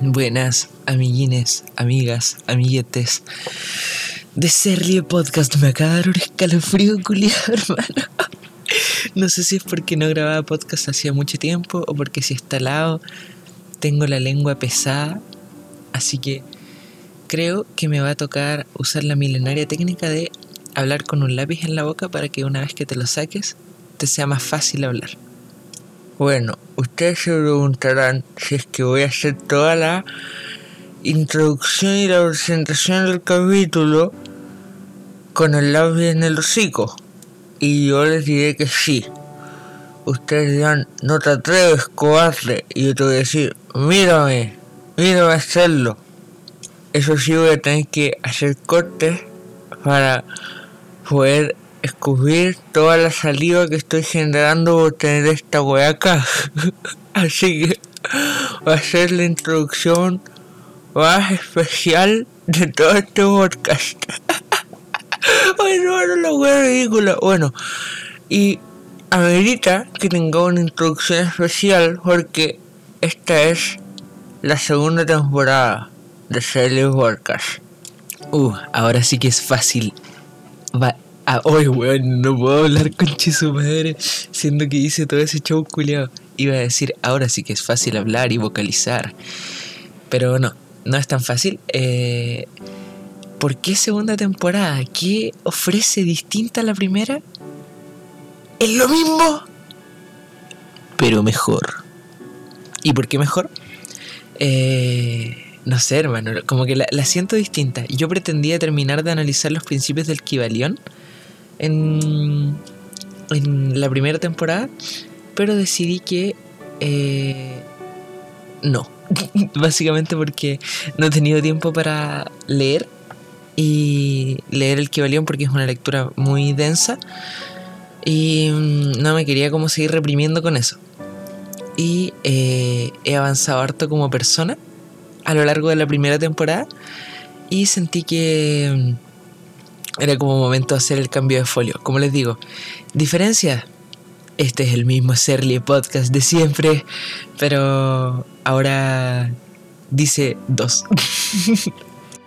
Buenas, amiguines, amigas, amiguetes. De Serlie Podcast me acaba de dar un escalofrío culiado, hermano. No sé si es porque no grababa podcast hacía mucho tiempo o porque si está lado tengo la lengua pesada. Así que creo que me va a tocar usar la milenaria técnica de hablar con un lápiz en la boca para que una vez que te lo saques te sea más fácil hablar. Bueno, ustedes se preguntarán si es que voy a hacer toda la introducción y la presentación del capítulo con el lápiz en el hocico. Y yo les diré que sí. Ustedes dirán, no te atreves, cobarde. Y yo te voy a decir, mírame, mírame hacerlo. Eso sí voy a tener que hacer cortes para poder escupir toda la saliva que estoy generando por tener esta wea acá. Así que va a ser la introducción más especial de todo este podcast. Ay, no, la wea ridícula. Bueno, y amerita que tenga una introducción especial porque esta es la segunda temporada de Series Podcast. Uh, ahora sí que es fácil. Va Ah, oye, weón, no puedo hablar con su madre, siendo que hice todo ese show culiado. Iba a decir, ahora sí que es fácil hablar y vocalizar. Pero no, no es tan fácil. Eh, ¿Por qué segunda temporada? ¿Qué ofrece distinta a la primera? Es lo mismo, pero mejor. ¿Y por qué mejor? Eh, no sé, hermano, como que la, la, siento distinta. Yo pretendía terminar de analizar los principios del Kibalión en, la primera temporada, pero decidí que eh, no. Básicamente porque no he tenido tiempo para leer y leer el Kibalión porque es una lectura muy densa y mm, no me quería como seguir reprimiendo con eso. Y eh, he avanzado harto como persona a lo largo de la primera temporada y sentí que mm, era como momento de hacer el cambio de folio. Como les digo, diferencia. Este es el mismo Serly Podcast de siempre, pero ahora dice dos.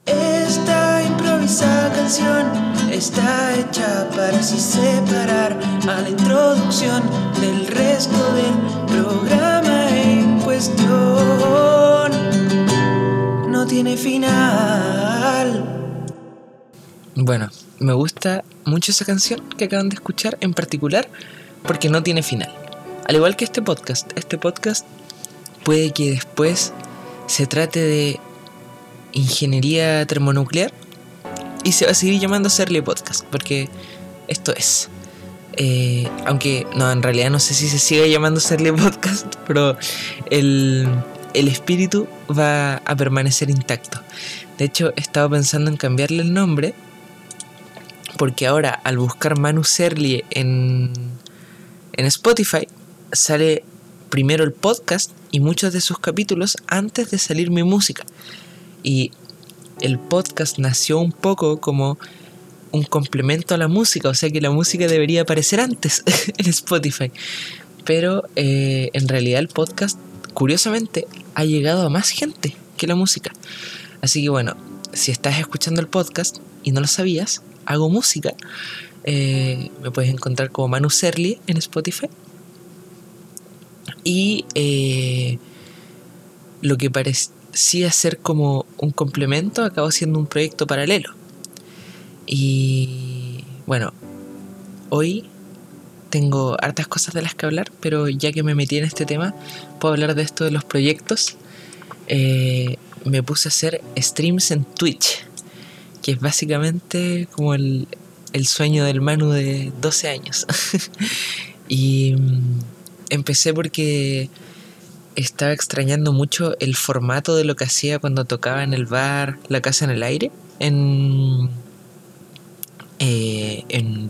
Esta improvisada canción está hecha para así separar a la introducción del resto del programa en cuestión. No tiene final. Bueno, me gusta mucho esa canción que acaban de escuchar en particular porque no tiene final. Al igual que este podcast, este podcast puede que después se trate de ingeniería termonuclear y se va a seguir llamando Serle Podcast porque esto es. Eh, aunque no, en realidad no sé si se sigue llamando Serle Podcast, pero el, el espíritu va a permanecer intacto. De hecho, he estado pensando en cambiarle el nombre porque ahora al buscar Manu Serlie en, en Spotify sale primero el podcast y muchos de sus capítulos antes de salir mi música. Y el podcast nació un poco como un complemento a la música, o sea que la música debería aparecer antes en Spotify. Pero eh, en realidad el podcast, curiosamente, ha llegado a más gente que la música. Así que bueno, si estás escuchando el podcast y no lo sabías, hago música. Eh, me puedes encontrar como Manu Serli en Spotify. Y eh, lo que parecía ser como un complemento acabó siendo un proyecto paralelo. Y bueno, hoy tengo hartas cosas de las que hablar, pero ya que me metí en este tema, puedo hablar de esto de los proyectos. Eh, me puse a hacer streams en Twitch que es básicamente como el, sueño del Manu de 12 años. y mm, empecé porque estaba extrañando mucho el formato de lo que hacía cuando tocaba en el bar La Casa en el Aire, en, eh, en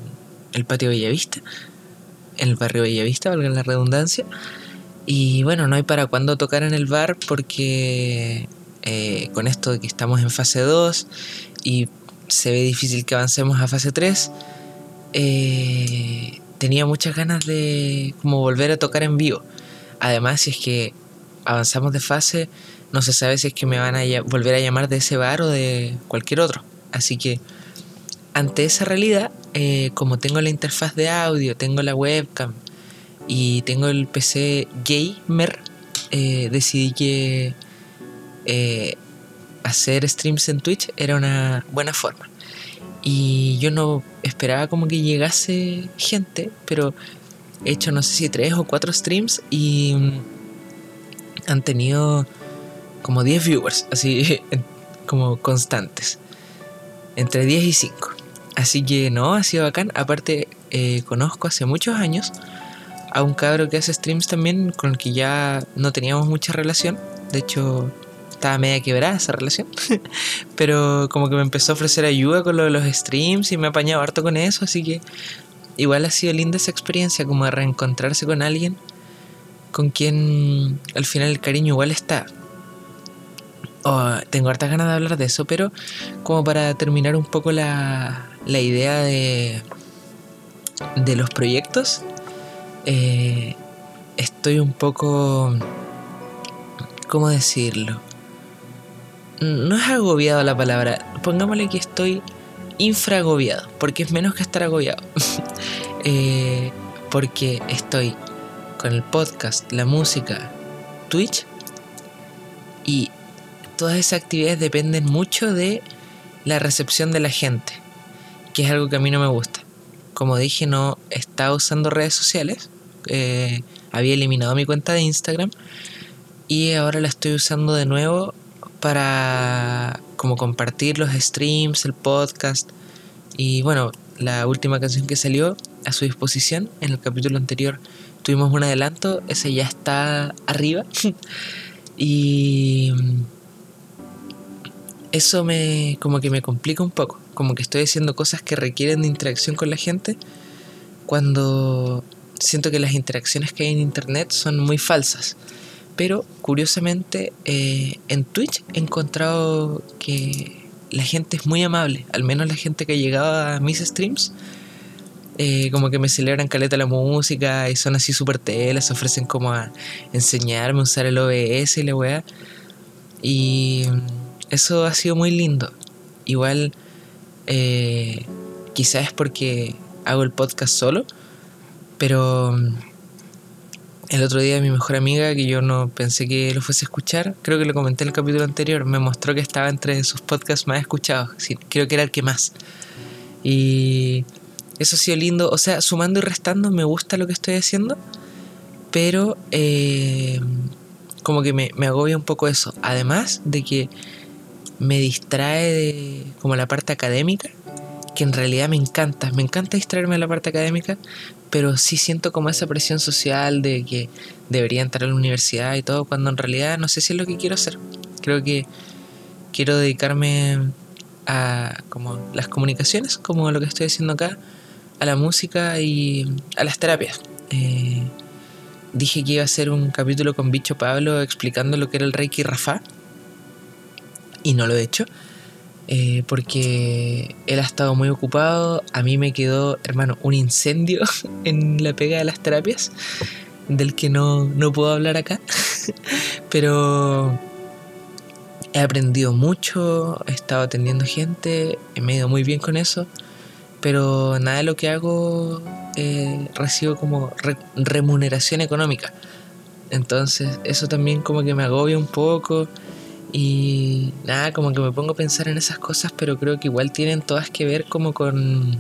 el patio Bellavista, en el barrio Bellavista, valga la redundancia. Y bueno, no hay para cuándo tocar en el bar porque eh, con esto de que estamos en fase 2 y se ve difícil que avancemos a fase 3, eh, tenía muchas ganas de como volver a tocar en vivo. Además, si es que avanzamos de fase, no se sabe si es que me van a volver a llamar de ese bar o de cualquier otro. Así que ante esa realidad, eh, como tengo la interfaz de audio, tengo la webcam y tengo el PC gamer, eh, decidí que hacer streams en Twitch era una buena forma. Y yo no esperaba como que llegase gente, pero he hecho no sé si tres o cuatro streams y mm, han tenido como 10 viewers, así como constantes. Entre 10 y 5. Así que no, ha sido bacán. Aparte, eh, conozco hace muchos años a un cabro que hace streams también con el que ya no teníamos mucha relación. De hecho, estaba media quebrada esa relación. Pero como que me empezó a ofrecer ayuda con lo de los streams y me ha apañado harto con eso. Así que igual ha sido linda esa experiencia, como de reencontrarse con alguien con quien al final el cariño igual está. Oh, tengo hartas ganas de hablar de eso, pero como para terminar un poco la, la idea de, de los proyectos, eh, estoy un poco... ¿Cómo decirlo? No es agobiado la palabra, pongámosle que estoy infragobiado, porque es menos que estar agobiado. Eh, porque estoy con el podcast, la música, Twitch y todas esas actividades dependen mucho de la recepción de la gente, que es algo que a mí no me gusta como dije, no estaba usando redes sociales. Eh, había eliminado mi cuenta de Instagram y ahora la estoy usando de nuevo para como compartir los streams, el podcast. Y bueno, la última canción que salió a su disposición en el capítulo anterior. Tuvimos un adelanto, ese ya está arriba. Y eso me como que me complica un poco. Como que estoy haciendo cosas que requieren de interacción con la gente, cuando siento que las interacciones que hay en internet son muy falsas. Pero curiosamente eh, en Twitch he encontrado que la gente es muy amable, al menos la gente que ha llegado a mis streams. Eh, como que me celebran caleta la música y son así súper telas, ofrecen como a enseñarme a usar el OBS y la weá. Y eso ha sido muy lindo. Igual eh, quizás es porque hago el podcast solo, pero el otro día mi mejor amiga, que yo no pensé que lo fuese a escuchar, creo que lo comenté en el capítulo anterior, me mostró que estaba entre sus podcasts más escuchados. creo que era el que más. Y eso ha sido lindo. O sea, sumando y restando, me gusta lo que estoy haciendo, pero eh, como que me, me agobia un poco eso. Además de que me distrae de como la parte académica, que en realidad me encanta, me encanta distraerme de la parte académica, pero sí siento como esa presión social de que debería entrar a la universidad y todo, cuando en realidad no sé si es lo que quiero hacer. Creo que quiero dedicarme a como las comunicaciones, como lo que estoy haciendo acá, a la música y a las terapias. Eh, dije que iba a hacer un capítulo con Bicho Pablo explicando lo que era el Reiki Rafa y no lo he hecho. Eh, porque él ha estado muy ocupado. A mí me quedó, hermano, un incendio en la pega de las terapias, del que no, no puedo hablar acá. Pero he aprendido mucho, he estado atendiendo gente, me he ido muy bien con eso. Pero nada de lo que hago eh, recibo como remuneración económica. Entonces eso también como que me agobia un poco y nada, como que me pongo a pensar en esas cosas, pero creo que igual tienen todas que ver como con,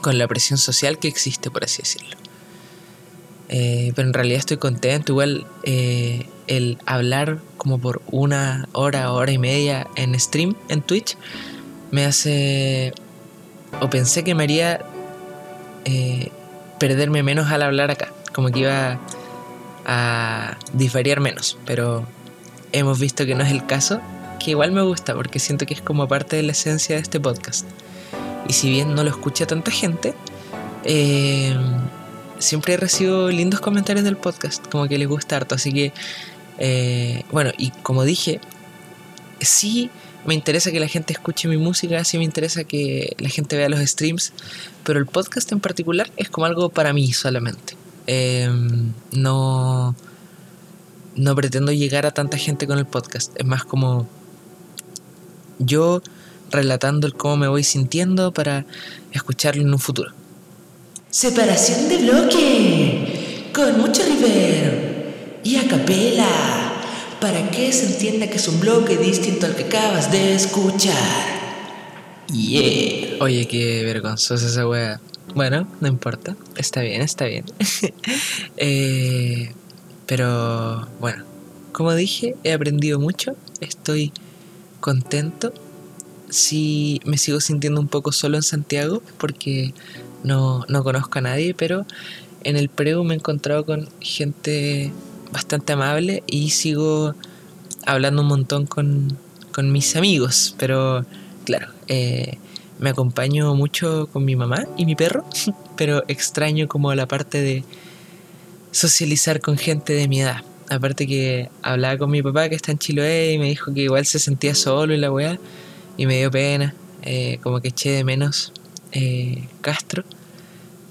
con la presión social que existe, por así decirlo. Eh, pero en realidad estoy contento, igual eh, el hablar como por una hora, hora y media en stream, en Twitch, me hace, o pensé que me haría eh, perderme menos al hablar acá, como que iba a diferir menos, pero hemos visto que no es el caso, que igual me gusta porque siento que es como parte de la esencia de este podcast. Y si bien no lo escucha tanta gente, eh, siempre recibo lindos comentarios del podcast, como que les gusta harto. Así que, eh, bueno, y como dije, sí me interesa que la gente escuche mi música, sí me interesa que la gente vea los streams, pero el podcast en particular es como algo para mí solamente. Eh, no no pretendo llegar a tanta gente con el podcast. Es más como yo relatando el cómo me voy sintiendo para escucharlo en un futuro. Separación de bloque con mucho river y a capela para que se entienda que es un bloque distinto al que acabas de escuchar. Yeah. Oye, qué vergonzosa esa wea. Bueno, no importa. Está bien, está bien. Eh, pero bueno, como dije, he aprendido mucho. Estoy contento. Sí, me sigo sintiendo un poco solo en Santiago porque no, no conozco a nadie, pero en el preu me he encontrado con gente bastante amable y sigo hablando un montón con, con mis amigos, pero claro, eh, me acompaño mucho con mi mamá y mi perro, pero extraño como la parte de socializar con gente de mi edad. Aparte que hablaba con mi papá que está en Chiloé y me dijo que igual se sentía solo y la weá, y me dio pena, eh, como que eché de menos eh, Castro,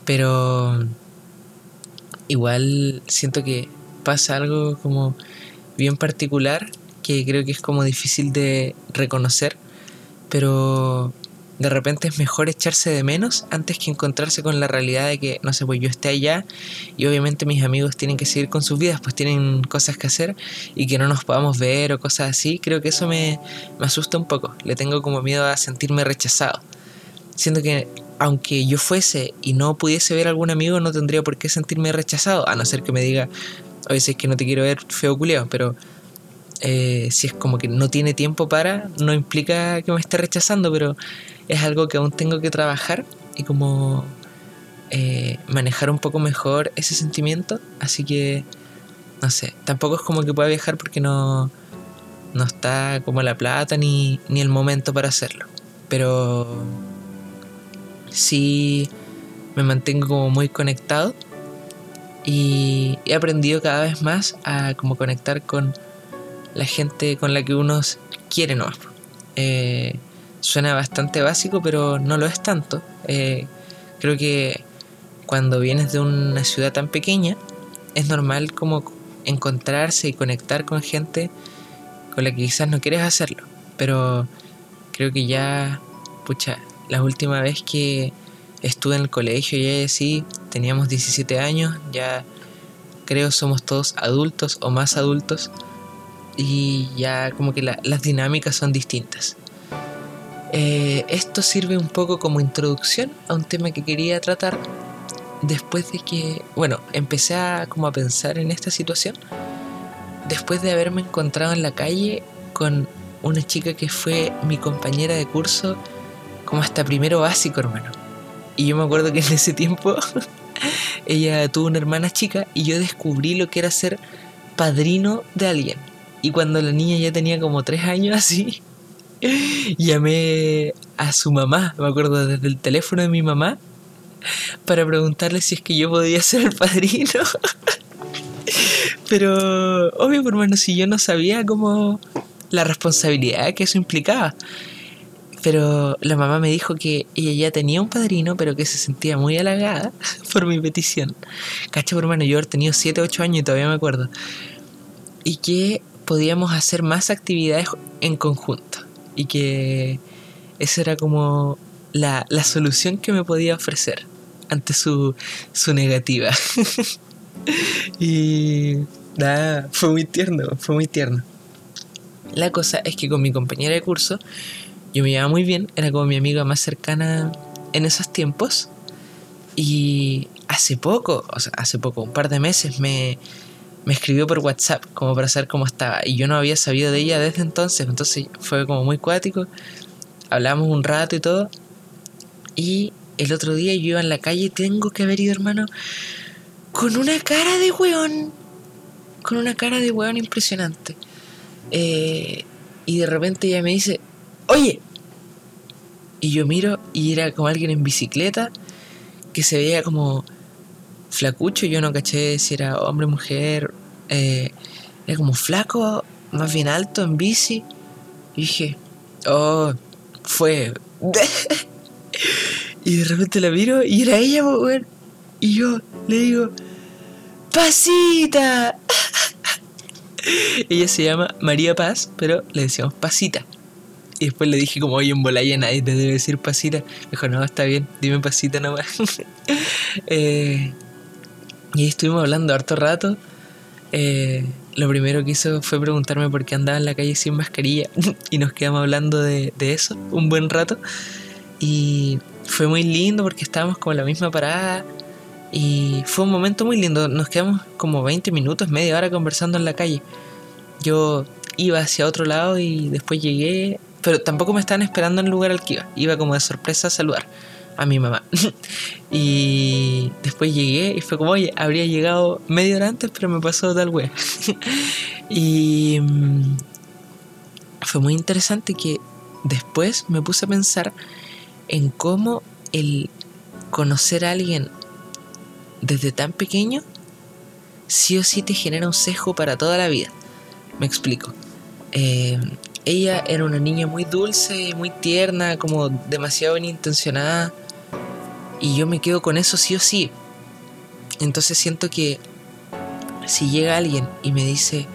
pero igual siento que pasa algo como bien particular que creo que es como difícil de reconocer, pero de repente es mejor echarse de menos antes que encontrarse con la realidad de que, no sé, pues yo esté allá y obviamente mis amigos tienen que seguir con sus vidas, pues tienen cosas que hacer y que no nos podamos ver o cosas así, creo que eso me, me asusta un poco, le tengo como miedo a sentirme rechazado. Siento que aunque yo fuese y no pudiese ver a algún amigo, no tendría por qué sentirme rechazado, a no ser que me diga, oye, si es que no te quiero ver feo culiao, pero eh, si es como que no tiene tiempo para, no implica que me esté rechazando, pero es algo que aún tengo que trabajar y como eh, manejar un poco mejor ese sentimiento, así que, no sé, tampoco es como que pueda viajar porque no, no está como la plata ni, ni el momento para hacerlo, pero sí me mantengo como muy conectado y he aprendido cada vez más a como conectar con la gente con la que uno quiere no eh, suena bastante básico pero no lo es tanto eh, creo que cuando vienes de una ciudad tan pequeña es normal como encontrarse y conectar con gente con la que quizás no quieres hacerlo pero creo que ya pucha la última vez que estuve en el colegio, ya así, teníamos 17 años, ya creo somos todos adultos o más adultos y ya como que las dinámicas son distintas. Eh, esto sirve un poco como introducción a un tema que quería tratar después de que, bueno, empecé a como a pensar en esta situación después de haberme encontrado en la calle con una chica que fue mi compañera de curso como hasta primero básico, hermano. Y yo me acuerdo que en ese tiempo ella tuvo una hermana chica y yo descubrí lo que era ser padrino de alguien. Y cuando la niña ya tenía como tres años así, llamé a su mamá, me acuerdo desde el teléfono de mi mamá, para preguntarle si es que yo podía ser el padrino. Pero, obvio, hermano, si yo no sabía cómo la responsabilidad que eso implicaba. Pero la mamá me dijo que ella ya tenía un padrino, pero que se sentía muy halagada por mi petición. Cacho, hermano, yo tenía 7, 8 años y todavía me acuerdo. Y que podíamos hacer más actividades en conjunto. Y que esa era como la, la solución que me podía ofrecer ante su, su negativa. y nada, fue muy tierno, fue muy tierno. La cosa es que con mi compañera de curso yo me llevaba muy bien, era como mi amiga más cercana en esos tiempos. Y hace poco, o sea, hace poco, un par de meses, me, me escribió por WhatsApp como para saber cómo estaba. Y yo no había sabido de ella desde entonces, entonces fue como muy cuático. Hablamos un rato y todo. Y el otro día yo iba en la calle, tengo que haber ido, hermano, con una cara de weón. Con una cara de weón impresionante. Eh, y de repente ella me dice, oye. Y yo miro y era como alguien en bicicleta que se veía como flacucho. Yo no caché si era hombre o mujer. Eh, era como flaco, más bien alto en bici. Y dije, oh, fue. y de repente la miro y era ella, mujer. Y yo le digo, ¡Pasita! ella se llama María Paz, pero le decíamos Pasita. Y después le dije como, oye, en Bolaya nadie te debe decir Pasita. Me dijo, no, está bien, dime Pasita nomás. eh, y ahí estuvimos hablando harto rato. Eh, lo primero que hizo fue preguntarme por qué andaba en la calle sin mascarilla. y nos quedamos hablando de, de eso un buen rato. Y fue muy lindo porque estábamos como en la misma parada. Y fue un momento muy lindo. Nos quedamos como 20 minutos, media hora conversando en la calle. Yo iba hacia otro lado y después llegué. Pero tampoco me estaban esperando en el lugar al que iba. Iba como de sorpresa a saludar a mi mamá. y después llegué y fue como, oye, habría llegado media hora antes, pero me pasó tal wea. y mm, fue muy interesante que después me puse a pensar en cómo el conocer a alguien desde tan pequeño sí o sí te genera un sesgo para toda la vida. Me explico. Eh, ella era una niña muy dulce, muy tierna, como demasiado bien intencionada. Y yo me quedo con eso sí o sí. Entonces siento que si llega alguien y me dice,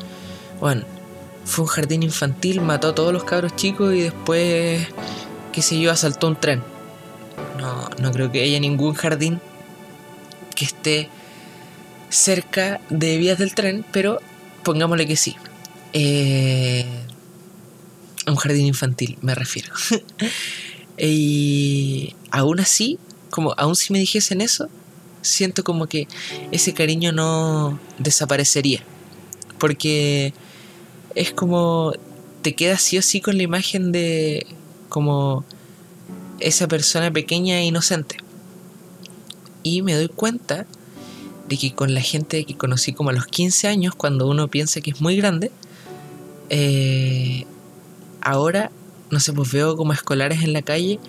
bueno, fue un jardín infantil, mató a todos los cabros chicos y después, qué sé yo, asaltó un tren. No, no creo que haya ningún jardín que esté cerca de vías del tren, pero pongámosle que sí. Eh, un jardín infantil, me refiero. y aún así, como aún si me dijesen eso, siento como que ese cariño no desaparecería. Porque es como te quedas sí o sí con la imagen de como esa persona pequeña e inocente. Y me doy cuenta de que con la gente que conocí como a los 15 años, cuando uno piensa que es muy grande, eh, ahora, no sé, pues veo como escolares en la calle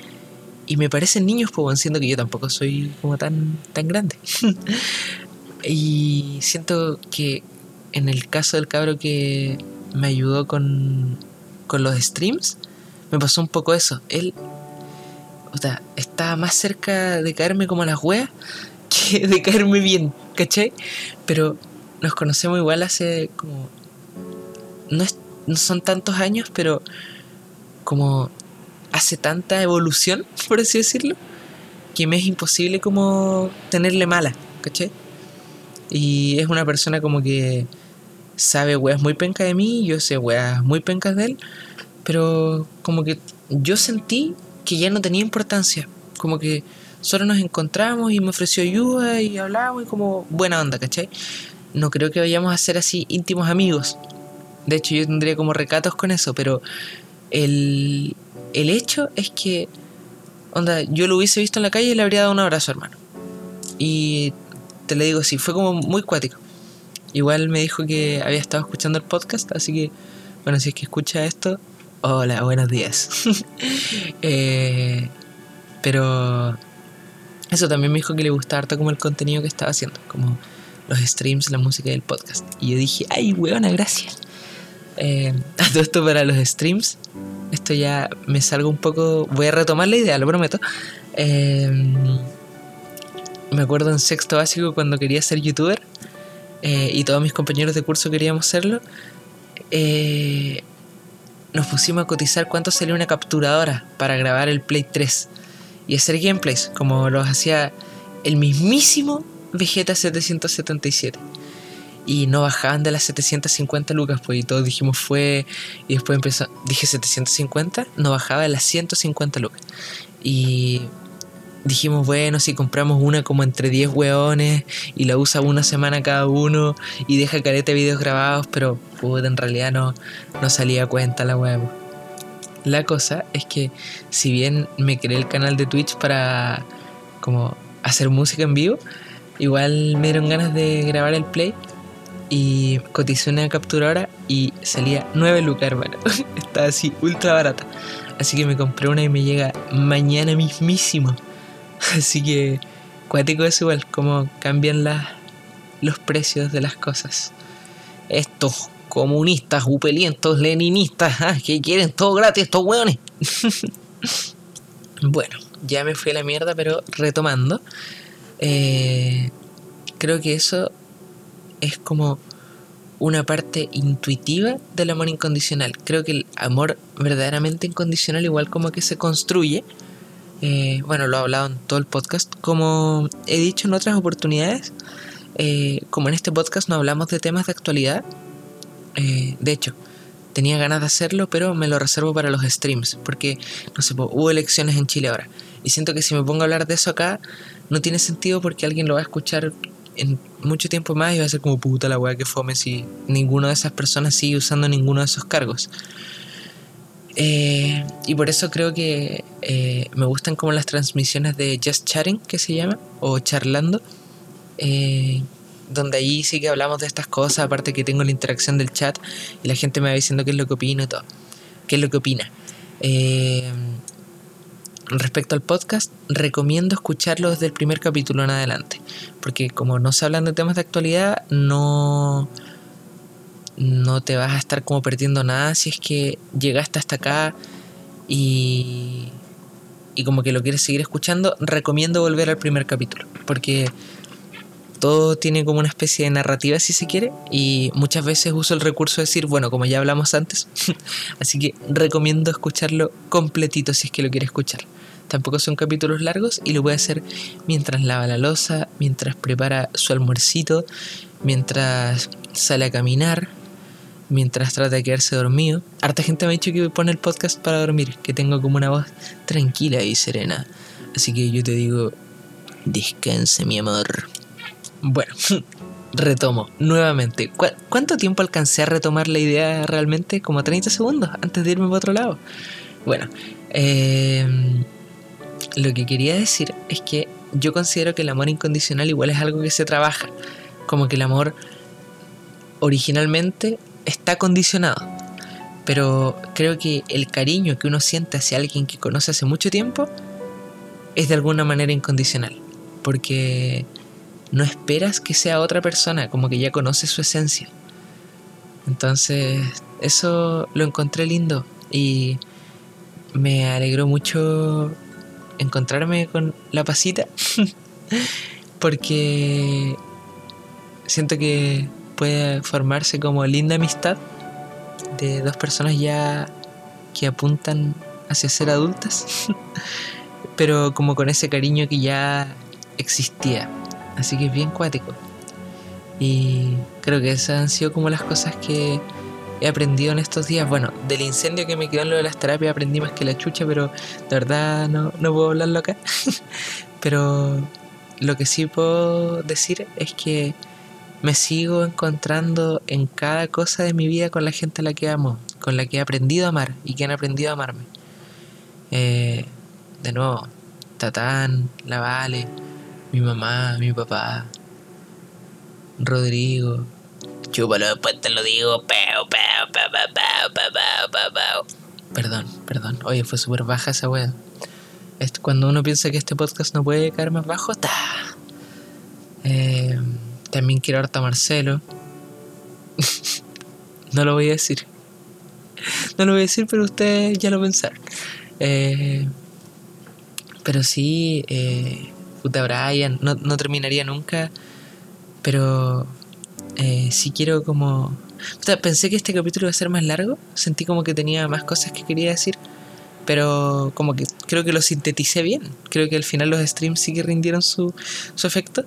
y me parecen niños, pues siento que yo tampoco soy como tan, tan grande. y siento que en el caso del cabro que me ayudó con, con los streams, me pasó un poco eso. Él o sea, estaba más cerca de caerme como las weas que de caerme bien, ¿cachai? Pero nos conocemos igual hace como... No, es, no son tantos años, pero como hace tanta evolución, por así decirlo, que me es imposible como tenerle mala, ¿cachai? Y es una persona como que sabe weas muy pencas de mí, yo sé weas muy pencas de él, pero como que yo sentí que ya no tenía importancia, como que solo nos encontramos y me ofreció ayuda y hablábamos y como buena onda, ¿cachai? No creo que vayamos a ser así íntimos amigos. De hecho, yo tendría como recatos con eso, pero el, el hecho es que, onda, yo lo hubiese visto en la calle y le habría dado un abrazo, hermano. Y te le digo así, fue como muy cuático. Igual me dijo que había estado escuchando el podcast, así que, bueno, si es que escucha esto, hola, buenos días. eh, pero eso también me dijo que le gustaba harto como el contenido que estaba haciendo, como los streams, la música y el podcast. Y yo dije, ay, weona, gracias. Eh, a todo esto para los streams, esto ya me salgo un poco, voy a retomar la idea, lo prometo. Eh, me acuerdo en sexto básico cuando quería ser youtuber eh, y todos mis compañeros de curso queríamos serlo. Eh, nos pusimos a cotizar cuánto salía una capturadora para grabar el Play 3 y hacer gameplays, como los hacía el mismísimo Vegeta 777. Y no bajaban de las 750 lucas, pues y todos dijimos fue. Y después empezó, dije 750, no bajaba de las 150 lucas. Y dijimos, bueno, si compramos una como entre 10 hueones y la usa una semana cada uno y deja careta de videos grabados, pero puta, en realidad no, no salía cuenta la huevo. La cosa es que si bien me creé el canal de Twitch para como hacer música en vivo, igual me dieron ganas de grabar el play y coticé una capturadora y salía 9 lucas, hermano. Está así ultra barata. Así que me compré una y me llega mañana mismísimo. Así que cuático es igual, como cambian las, los precios de las cosas. Estos comunistas, upelientos, leninistas, ¿ah? que quieren todo gratis, estos hueones. bueno, ya me fui a la mierda, pero retomando. Eh, creo que eso es como una parte intuitiva del amor incondicional. Creo que el amor verdaderamente incondicional igual como que se construye. Eh, bueno, lo he hablado en todo el podcast. Como he dicho en otras oportunidades, eh, como en este podcast no hablamos de temas de actualidad, eh, de hecho, tenía ganas de hacerlo, pero me lo reservo para los streams, porque, no sé, hubo elecciones en Chile ahora. Y siento que si me pongo a hablar de eso acá, no tiene sentido porque alguien lo va a escuchar en mucho tiempo más va a ser como puta la weá que fome si ninguna de esas personas sigue usando ninguno de esos cargos. Eh, y por eso creo que eh, me gustan como las transmisiones de Just Chatting, que se llama, o charlando, eh, donde ahí sí que hablamos de estas cosas, aparte que tengo la interacción del chat y la gente me va diciendo qué es lo que opino y todo, qué es lo que opina. Respecto al podcast, recomiendo escucharlo desde el primer capítulo en adelante, porque como no se hablan de temas de actualidad, no, no te vas a estar como perdiendo nada si es que llegaste hasta acá y, y como que lo quieres seguir escuchando, recomiendo volver al primer capítulo, porque todo tiene como una especie de narrativa si se quiere y muchas veces uso el recurso de decir, bueno, como ya hablamos antes, así que recomiendo escucharlo completito si es que lo quiere escuchar. Tampoco son capítulos largos y lo puede hacer mientras lava la losa, mientras prepara su almuercito, mientras sale a caminar, mientras trata de quedarse dormido. Harta gente me ha dicho que pone el podcast para dormir, que tengo como una voz tranquila y serena. Así que yo te digo, descanse mi amor. Bueno, retomo nuevamente. ¿Cuánto tiempo alcancé a retomar la idea realmente? Como 30 segundos antes de irme para otro lado. Bueno, em, lo que quería decir es que yo considero que el amor incondicional igual es algo que se trabaja. Como que el amor originalmente está condicionado. Pero creo que el cariño que uno siente hacia alguien que conoce hace mucho tiempo es de alguna manera incondicional. Porque no esperas que sea otra persona, como que ya conoces su esencia. Entonces, eso lo encontré lindo y me alegró mucho encontrarme con la pasita porque siento que puede formarse como linda amistad de dos personas ya que apuntan hacia ser adultas, pero como con ese cariño que ya existía. Así que es bien cuático. Y creo que esas han sido como las cosas que he aprendido en estos días. Bueno, del incendio que me quedó en lo de las terapias aprendí más que la chucha, pero de verdad no, no puedo hablarlo acá. pero lo que sí puedo decir es que me sigo encontrando en cada cosa de mi vida con la gente a la que amo, con la que he aprendido a amar y que han aprendido a amarme. Eh, de nuevo, Tatán, La Vale, mi mamá, mi papá, Rodrigo. Chúpalo, después te lo digo. Perdón, perdón. Oye, fue súper baja esa wea. Cuando uno piensa que este podcast no puede caer más bajo, está. Eh, también quiero harta a Marcelo. no lo voy a decir. No lo voy a decir, pero ustedes ya lo pensaron. Eh, pero sí, eh, puta Brian, no, no terminaría nunca, pero eh, sí quiero como... pensé que este capítulo iba a ser más largo, sentí como que tenía más cosas que quería decir, pero como que creo que lo sinteticé bien, creo que al final los streams sí que rindieron su, su efecto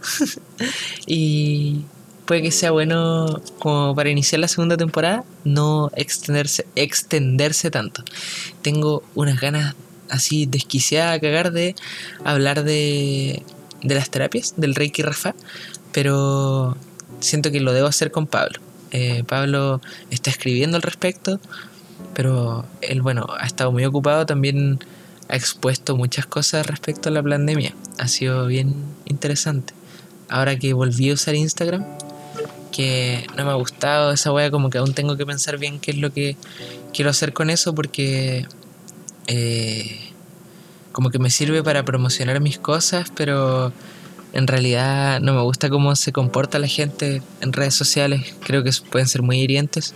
y puede que sea bueno como para iniciar la segunda temporada no extenderse, extenderse tanto. Tengo unas ganas así desquiciada a cagar de hablar de, de las terapias, del Reiki Rafa, pero siento que lo debo hacer con Pablo. Eh, Pablo está escribiendo al respecto, pero él, bueno, ha estado muy ocupado, también ha expuesto muchas cosas respecto a la pandemia. Ha sido bien interesante. Ahora que volví a usar Instagram, que no me ha gustado esa wea, como que aún tengo que pensar bien qué es lo que quiero hacer con eso, porque eh, como que me sirve para promocionar mis cosas, pero en realidad no me gusta cómo se comporta la gente en redes sociales. Creo que pueden ser muy hirientes.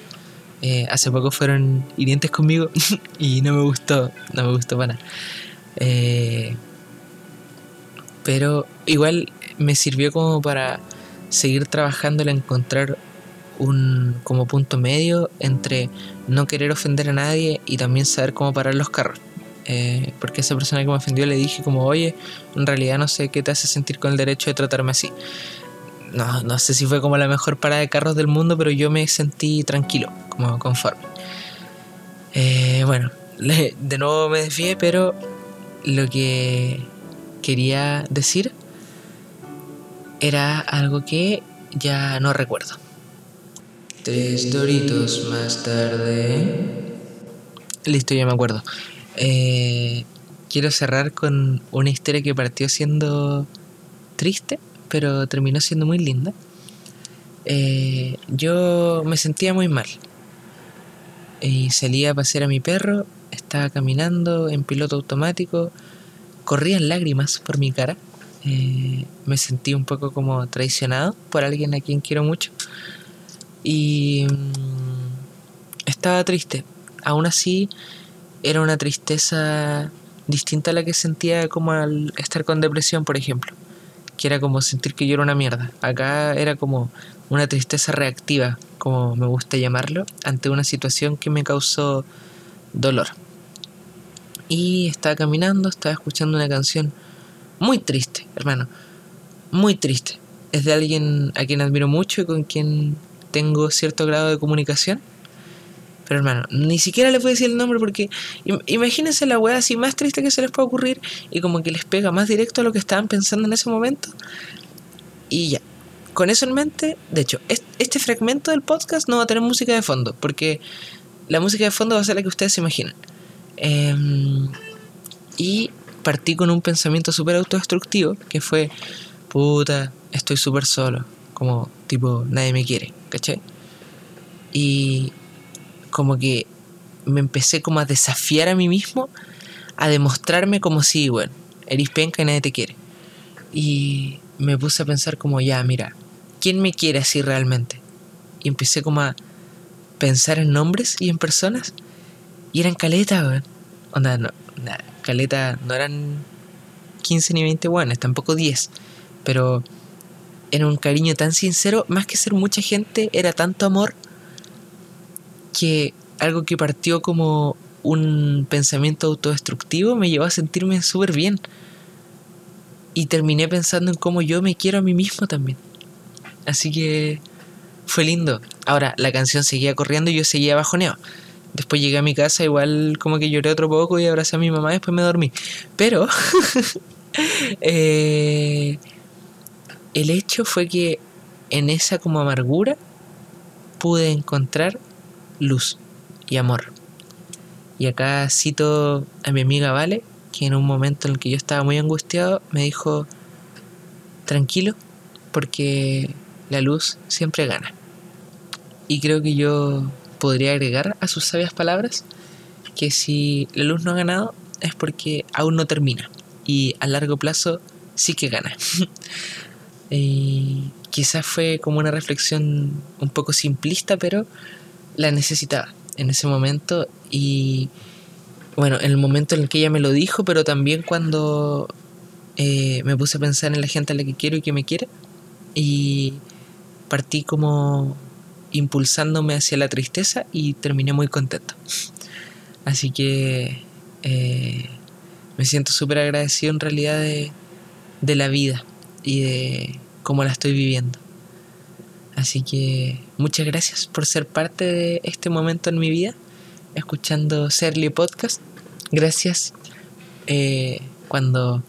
Eh, hace poco fueron hirientes conmigo y no me gustó, no me gustó para nada. Eh, pero igual me sirvió como para seguir trabajando en encontrar un como punto medio entre no querer ofender a nadie y también saber cómo parar los carros. Eh, porque esa persona que me ofendió le dije como, oye, en realidad no sé qué te hace sentir con el derecho de tratarme así. No, no sé si fue como la mejor parada de carros del mundo, pero yo me sentí tranquilo, como conforme. Eh, bueno, de nuevo me desvié, pero lo que quería decir era algo que ya no recuerdo. Tres doritos más tarde. Listo, ya me acuerdo. Eh, quiero cerrar con una historia que partió siendo triste, pero terminó siendo muy linda. Eh, yo me sentía muy mal. Y salía a pasear a mi perro, estaba caminando en piloto automático, corrían lágrimas por mi cara. Eh, me sentí un poco como traicionado por alguien a quien quiero mucho. Y mm, estaba triste. Aún así, era una tristeza distinta a la que sentía como al estar con depresión, por ejemplo. Que era como sentir que yo era una mierda. Acá era como una tristeza reactiva, como me gusta llamarlo, ante una situación que me causó dolor. Y estaba caminando, estaba escuchando una canción muy triste, hermano. Muy triste. Es de alguien a quien admiro mucho y con quien tengo cierto grado de comunicación. Pero hermano, ni siquiera les voy a decir el nombre porque imagínense la weá así más triste que se les puede ocurrir y como que les pega más directo a lo que estaban pensando en ese momento. Y ya, con eso en mente, de hecho, este fragmento del podcast no va a tener música de fondo porque la música de fondo va a ser la que ustedes se imaginan. Em, y partí con un pensamiento súper autodestructivo que fue, puta, estoy súper solo, como tipo, nadie me quiere, ¿cachai? Y como que me empecé como a desafiar a mí mismo, a demostrarme como si, bueno, eres penca y nadie te quiere. Y me puse a pensar como, ya, mira, ¿quién me quiere así realmente? Y empecé como a pensar en nombres y en personas. Y eran caletas, weón. Onda, no, caleta no eran 15 ni 20 buenas, tampoco 10. Pero era un cariño tan sincero, más que ser mucha gente, era tanto amor que algo que partió como un pensamiento autodestructivo me llevó a sentirme súper bien. Y terminé pensando en cómo yo me quiero a mí mismo también. Así que fue lindo. Ahora, la canción seguía corriendo y yo seguía bajoneado. Después llegué a mi casa, igual como que lloré otro poco y abracé a mi mamá después me dormí. Pero eh, el hecho fue que en esa como amargura pude encontrar luz y amor. Y acá cito a mi amiga Vale, que en un momento en el que yo estaba muy angustiado me dijo, tranquilo, porque la luz siempre gana. Y creo que yo podría agregar a sus sabias palabras que si la luz no ha ganado es porque aún no termina y a largo plazo sí que gana. y quizás fue como una reflexión un poco simplista, pero la necesitaba en ese momento. Y bueno, en el momento en el que ella me lo dijo, pero también cuando eh, me puse a pensar en la gente a la que quiero y que me quiere. Y partí como impulsándome hacia la tristeza y terminé muy contento. Así que eh, me siento súper agradecido en realidad de, de la vida y de cómo la estoy viviendo. Así que muchas gracias por ser parte de este momento en mi vida, escuchando Serly Podcast. Gracias eh, cuando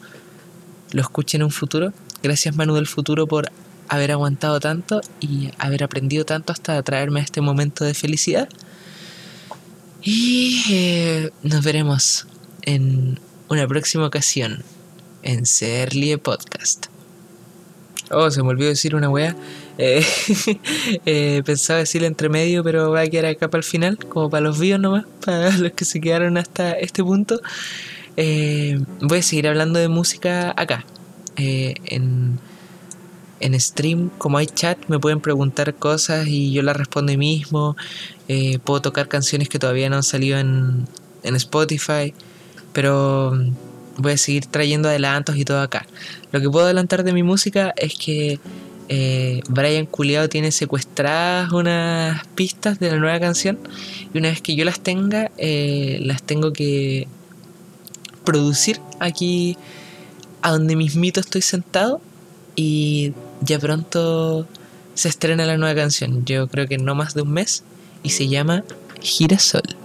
lo escuche en un futuro. Gracias Manu del futuro por haber aguantado tanto y haber aprendido tanto hasta traerme a este momento de felicidad. Y eh, nos veremos en una próxima ocasión en Serlie Podcast. Oh, se me olvidó decir una wea. Eh, eh, pensaba decirle entre medio, pero va a quedar acá para el final, como para los vivos nomás, para los que se quedaron hasta este punto. Eh, voy a seguir hablando de música acá. en, en stream, como hay chat, me pueden preguntar cosas y yo las respondo mismo. puedo tocar canciones que todavía no han salido en, en Spotify, pero voy a seguir trayendo adelantos y todo acá. Lo que puedo adelantar de mi música es que eh, Brian Culeado tiene secuestradas unas pistas de la nueva canción y una vez que yo las tenga, eh, las tengo que producir aquí a donde mismito estoy sentado y ya pronto se estrena la nueva canción. Yo creo que no más de un mes y se llama Girasol.